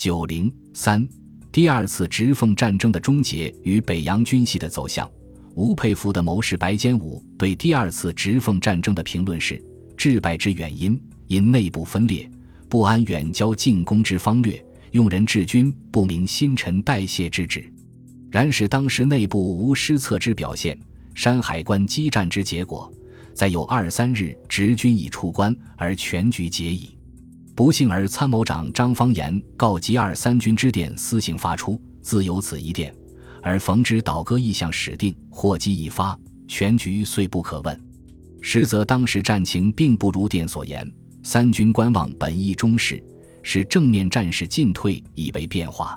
九零三，第二次直奉战争的终结与北洋军系的走向。吴佩孚的谋士白坚武对第二次直奉战争的评论是：致败之原因，因内部分裂，不安远交进攻之方略，用人治军不明新陈代谢之旨。然使当时内部无失策之表现，山海关激战之结果，在有二三日直军已出关，而全局皆已。不幸而参谋长张方言告急二三军之电私信发出，自有此一电，而冯之倒戈意向始定，祸机已发，全局遂不可问。实则当时战情并不如电所言，三军观望本意中事，使正面战事进退以为变化。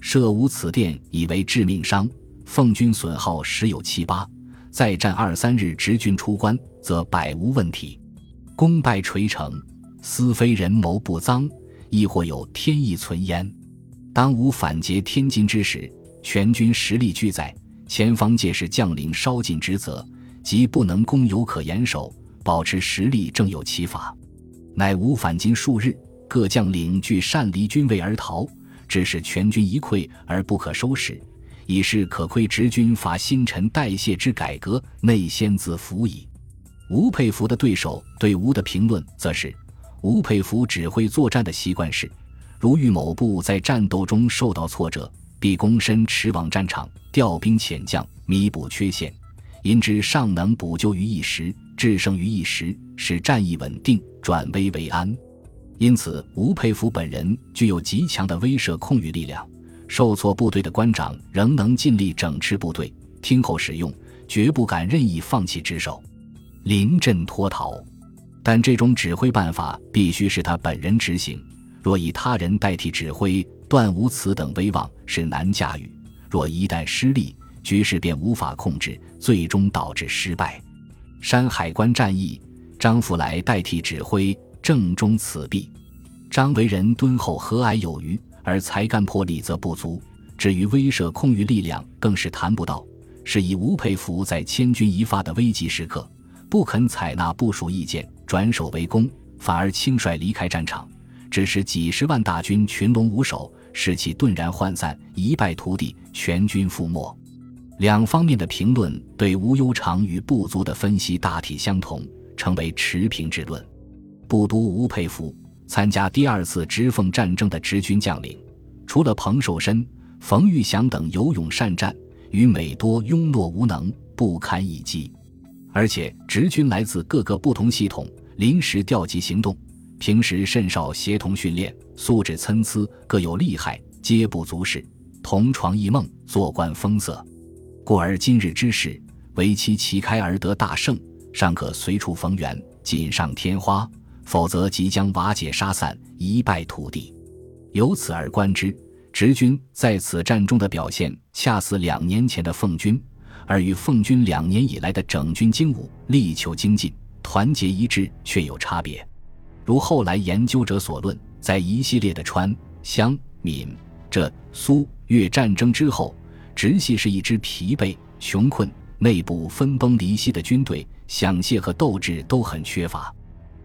设无此电以为致命伤，奉军损耗十有七八，再战二三日直军出关，则百无问题，功败垂成。斯非人谋不赃，亦或有天意存焉。当无反劫天津之时，全军实力俱在，前方皆是将领稍尽职责，即不能攻有可严守，保持实力正有其法。乃吾反今数日，各将领俱擅离军位而逃，致使全军一溃而不可收拾，已是可窥直军伐新陈代谢之改革，内先自服矣。吴佩孚的对手对吴的评论则是。吴佩孚指挥作战的习惯是：如遇某部在战斗中受到挫折，必躬身驰往战场，调兵遣将，弥补缺陷，因之尚能补救于一时，制胜于一时，使战役稳定，转危为安。因此，吴佩孚本人具有极强的威慑控御力量，受挫部队的官长仍能尽力整治部队，听候使用，绝不敢任意放弃职守，临阵脱逃。但这种指挥办法必须是他本人执行，若以他人代替指挥，断无此等威望，是难驾驭。若一旦失利，局势便无法控制，最终导致失败。山海关战役，张福来代替指挥，正中此弊。张为人敦厚和蔼有余，而才干魄力则不足，至于威慑控御力量，更是谈不到。是以吴佩孚在千钧一发的危急时刻，不肯采纳部署意见。转守为攻，反而轻率离开战场，致使几十万大军群龙无首，士气顿然涣散，一败涂地，全军覆没。两方面的评论对吴悠长与部族的分析大体相同，成为持平之论。部都吴佩孚参加第二次直奉战争的直军将领，除了彭寿申、冯玉祥等有勇善战，与美多庸懦无能，不堪一击。而且直军来自各个不同系统。临时调集行动，平时甚少协同训练，素质参差，各有厉害，皆不足视。同床异梦，坐观风色，故而今日之事，唯其旗开而得大胜，尚可随处逢源，锦上添花；否则即将瓦解杀散，一败涂地。由此而观之，直军在此战中的表现，恰似两年前的奉军，而与奉军两年以来的整军精武，力求精进。团结一致却有差别，如后来研究者所论，在一系列的川、湘、闽、浙、苏、粤战争之后，直系是一支疲惫、穷困、内部分崩离析的军队，想械和斗志都很缺乏。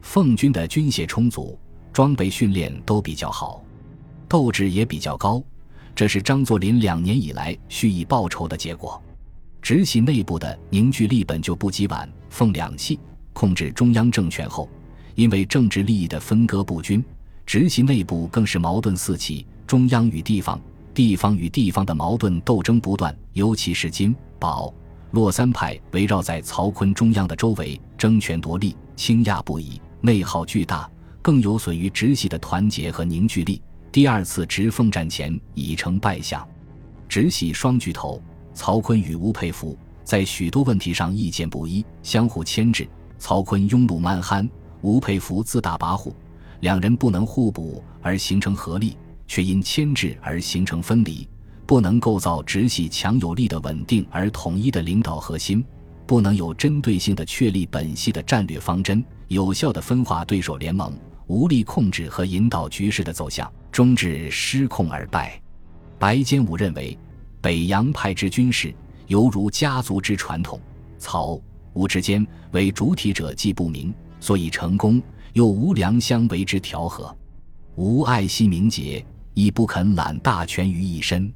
奉军的军械充足，装备训练都比较好，斗志也比较高，这是张作霖两年以来蓄意报仇的结果。直系内部的凝聚力本就不及皖、奉两系。控制中央政权后，因为政治利益的分割不均，直系内部更是矛盾四起，中央与地方、地方与地方的矛盾斗争不断。尤其是金、宝、洛三派围绕在曹锟中央的周围争权夺利，倾轧不已，内耗巨大，更有损于直系的团结和凝聚力。第二次直奉战前已成败相，直系双巨头曹锟与吴佩孚在许多问题上意见不一，相互牵制。曹锟庸碌蛮憨，吴佩孚自大跋扈，两人不能互补而形成合力，却因牵制而形成分离，不能构造直系强有力的稳定而统一的领导核心，不能有针对性的确立本系的战略方针，有效的分化对手联盟，无力控制和引导局势的走向，终至失控而败。白坚武认为，北洋派之军事犹如家族之传统，曹。吴之间为主体者既不明，所以成功，又无良相为之调和。吴爱惜名节，亦不肯揽大权于一身。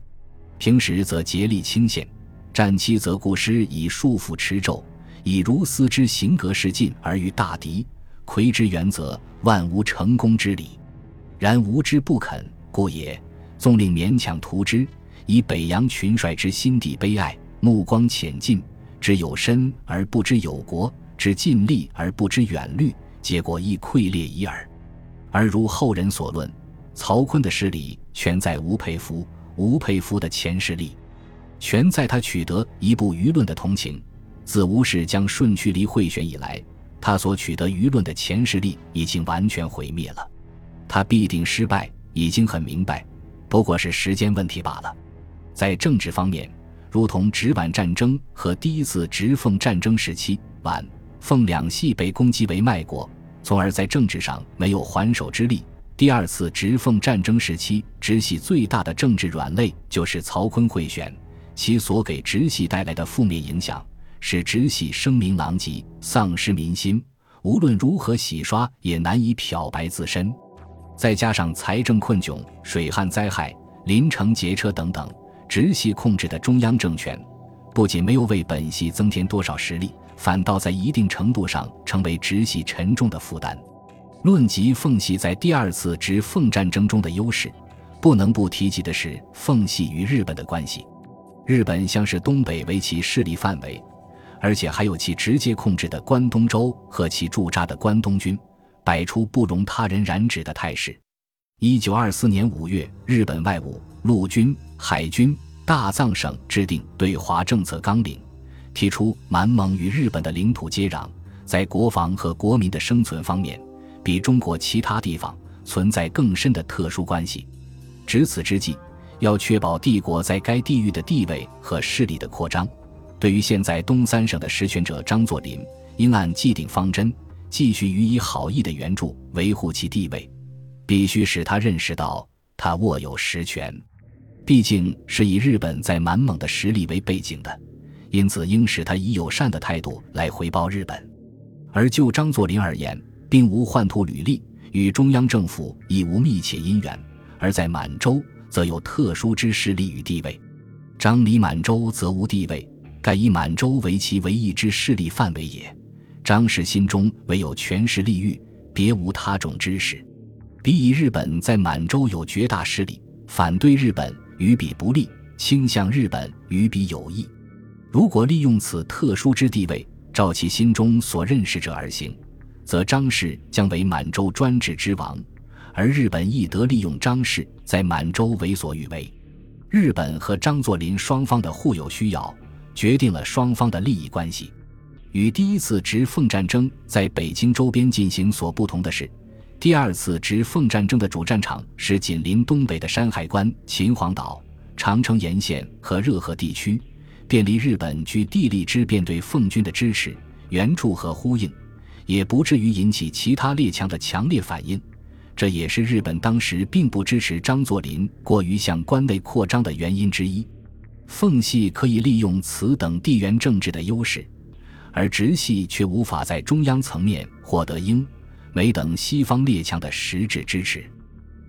平时则竭力清县，战期则固师以束缚持胄，以如斯之行格事尽而与大敌，魁之原则，万无成功之理。然吾之不肯，故也。纵令勉强图之，以北洋群帅之心底悲哀，目光浅近，知有身而不知有国，知尽力而不知远虑，结果亦溃裂已耳。而如后人所论，曹锟的势力全在吴佩孚，吴佩孚的前势力全在他取得一部舆论的同情。自吴氏将顺渠离贿选以来，他所取得舆论的前势力已经完全毁灭了。他必定失败，已经很明白。不过是时间问题罢了。在政治方面，如同直皖战争和第一次直奉战争时期，皖、奉两系被攻击为卖国，从而在政治上没有还手之力。第二次直奉战争时期，直系最大的政治软肋就是曹锟贿选，其所给直系带来的负面影响，使直系声名狼藉，丧失民心。无论如何洗刷，也难以漂白自身。再加上财政困窘、水旱灾害、临城劫车等等，直系控制的中央政权，不仅没有为本系增添多少实力，反倒在一定程度上成为直系沉重的负担。论及奉系在第二次直奉战争中的优势，不能不提及的是奉系与日本的关系。日本像是东北为其势力范围，而且还有其直接控制的关东州和其驻扎的关东军。摆出不容他人染指的态势。一九二四年五月，日本外务、陆军、海军、大藏省制定对华政策纲领，提出满蒙与日本的领土接壤，在国防和国民的生存方面，比中国其他地方存在更深的特殊关系。值此之际，要确保帝国在该地域的地位和势力的扩张。对于现在东三省的实权者张作霖，应按既定方针。继续予以好意的援助，维护其地位，必须使他认识到他握有实权。毕竟是以日本在满蒙的实力为背景的，因此应使他以友善的态度来回报日本。而就张作霖而言，并无宦途履历，与中央政府亦无密切姻缘，而在满洲则有特殊之势力与地位。张离满洲则无地位，盖以满洲为其唯一之势力范围也。张氏心中唯有权势利欲，别无他种之事。彼以日本在满洲有绝大势力，反对日本与彼不利，倾向日本与彼有益。如果利用此特殊之地位，照其心中所认识者而行，则张氏将为满洲专制之王，而日本亦得利用张氏在满洲为所欲为。日本和张作霖双方的互有需要，决定了双方的利益关系。与第一次直奉战争在北京周边进行所不同的是，第二次直奉战争的主战场是紧邻东北的山海关、秦皇岛、长城沿线和热河地区，便利日本据地利之便对奉军的支持、援助和呼应，也不至于引起其他列强的强烈反应。这也是日本当时并不支持张作霖过于向关内扩张的原因之一。奉系可以利用此等地缘政治的优势。而直系却无法在中央层面获得英、美等西方列强的实质支持。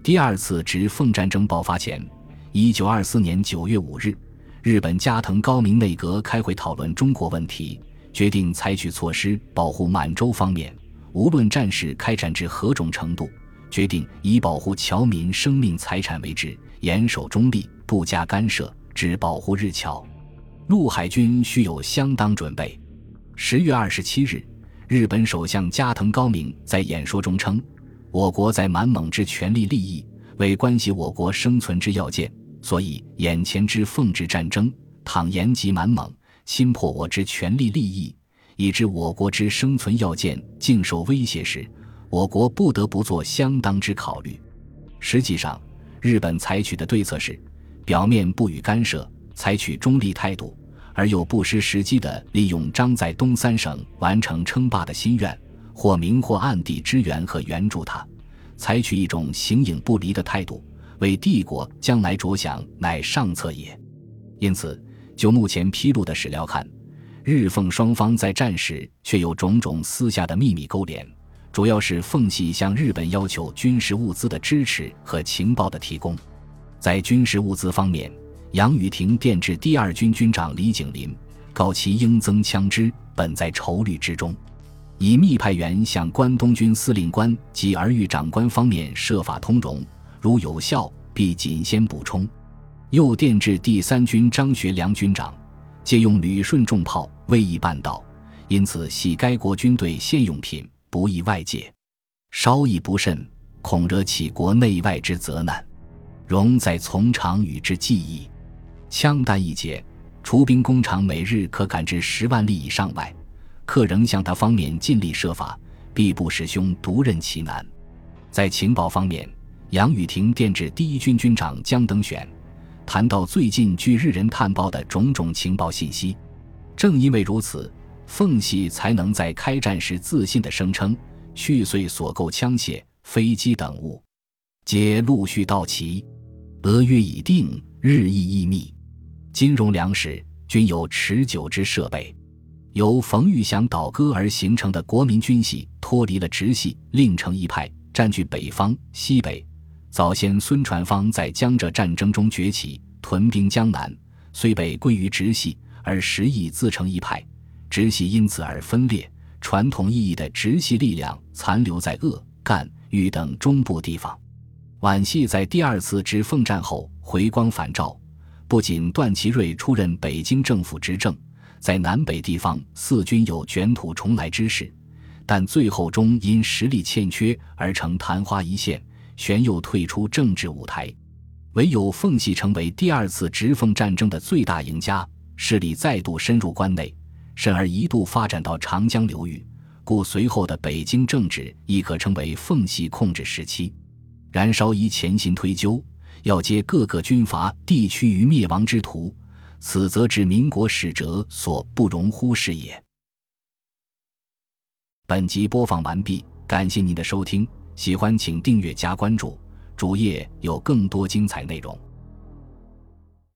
第二次直奉战争爆发前，一九二四年九月五日，日本加藤高明内阁开会讨论中国问题，决定采取措施保护满洲方面，无论战事开展至何种程度，决定以保护侨民生命财产为志，严守中立，不加干涉，只保护日侨。陆海军需有相当准备。十月二十七日，日本首相加藤高明在演说中称：“我国在满蒙之权力利益，为关系我国生存之要件。所以眼前之奉旨战争，倘延及满蒙，侵破我之权力利益，以致我国之生存要件竟受威胁时，我国不得不做相当之考虑。”实际上，日本采取的对策是：表面不予干涉，采取中立态度。而又不失时机地利用张在东三省完成称霸的心愿，或明或暗地支援和援助他，采取一种形影不离的态度，为帝国将来着想，乃上策也。因此，就目前披露的史料看，日奉双方在战时却有种种私下的秘密勾连，主要是奉系向日本要求军事物资的支持和情报的提供。在军事物资方面，杨宇霆电致第二军军长李景林，告其应增枪支，本在筹虑之中，已密派员向关东军司令官及儿育长官方面设法通融，如有效，必谨先补充。又电致第三军张学良军长，借用旅顺重炮，未易办到，因此系该国军队现用品，不宜外借。稍一不慎，恐惹起国内外之责难。容在从长与之计议。枪弹一节，除兵工厂每日可赶至十万粒以上外，客仍向他方面尽力设法，必不使兄独任其难。在情报方面，杨宇霆电致第一军军长江登选，谈到最近据日人探报的种种情报信息。正因为如此，奉系才能在开战时自信地声称，续岁所购枪械、飞机等物，皆陆续到齐。俄约已定，日益易密，金融粮食均有持久之设备。由冯玉祥倒戈而形成的国民军系脱离了直系，另成一派，占据北方、西北。早先孙传芳在江浙战争中崛起，屯兵江南，虽被归于直系，而实亦自成一派。直系因此而分裂，传统意义的直系力量残留在鄂、赣、豫等中部地方。皖系在第二次直奉战后回光返照，不仅段祺瑞出任北京政府执政，在南北地方四军有卷土重来之势，但最后终因实力欠缺而成昙花一现，旋又退出政治舞台。唯有奉系成为第二次直奉战争的最大赢家，势力再度深入关内，甚而一度发展到长江流域，故随后的北京政治亦可称为奉系控制时期。然稍宜前行推究，要接各个军阀地区于灭亡之途，此则指民国史者所不容忽视也。本集播放完毕，感谢您的收听，喜欢请订阅加关注，主页有更多精彩内容。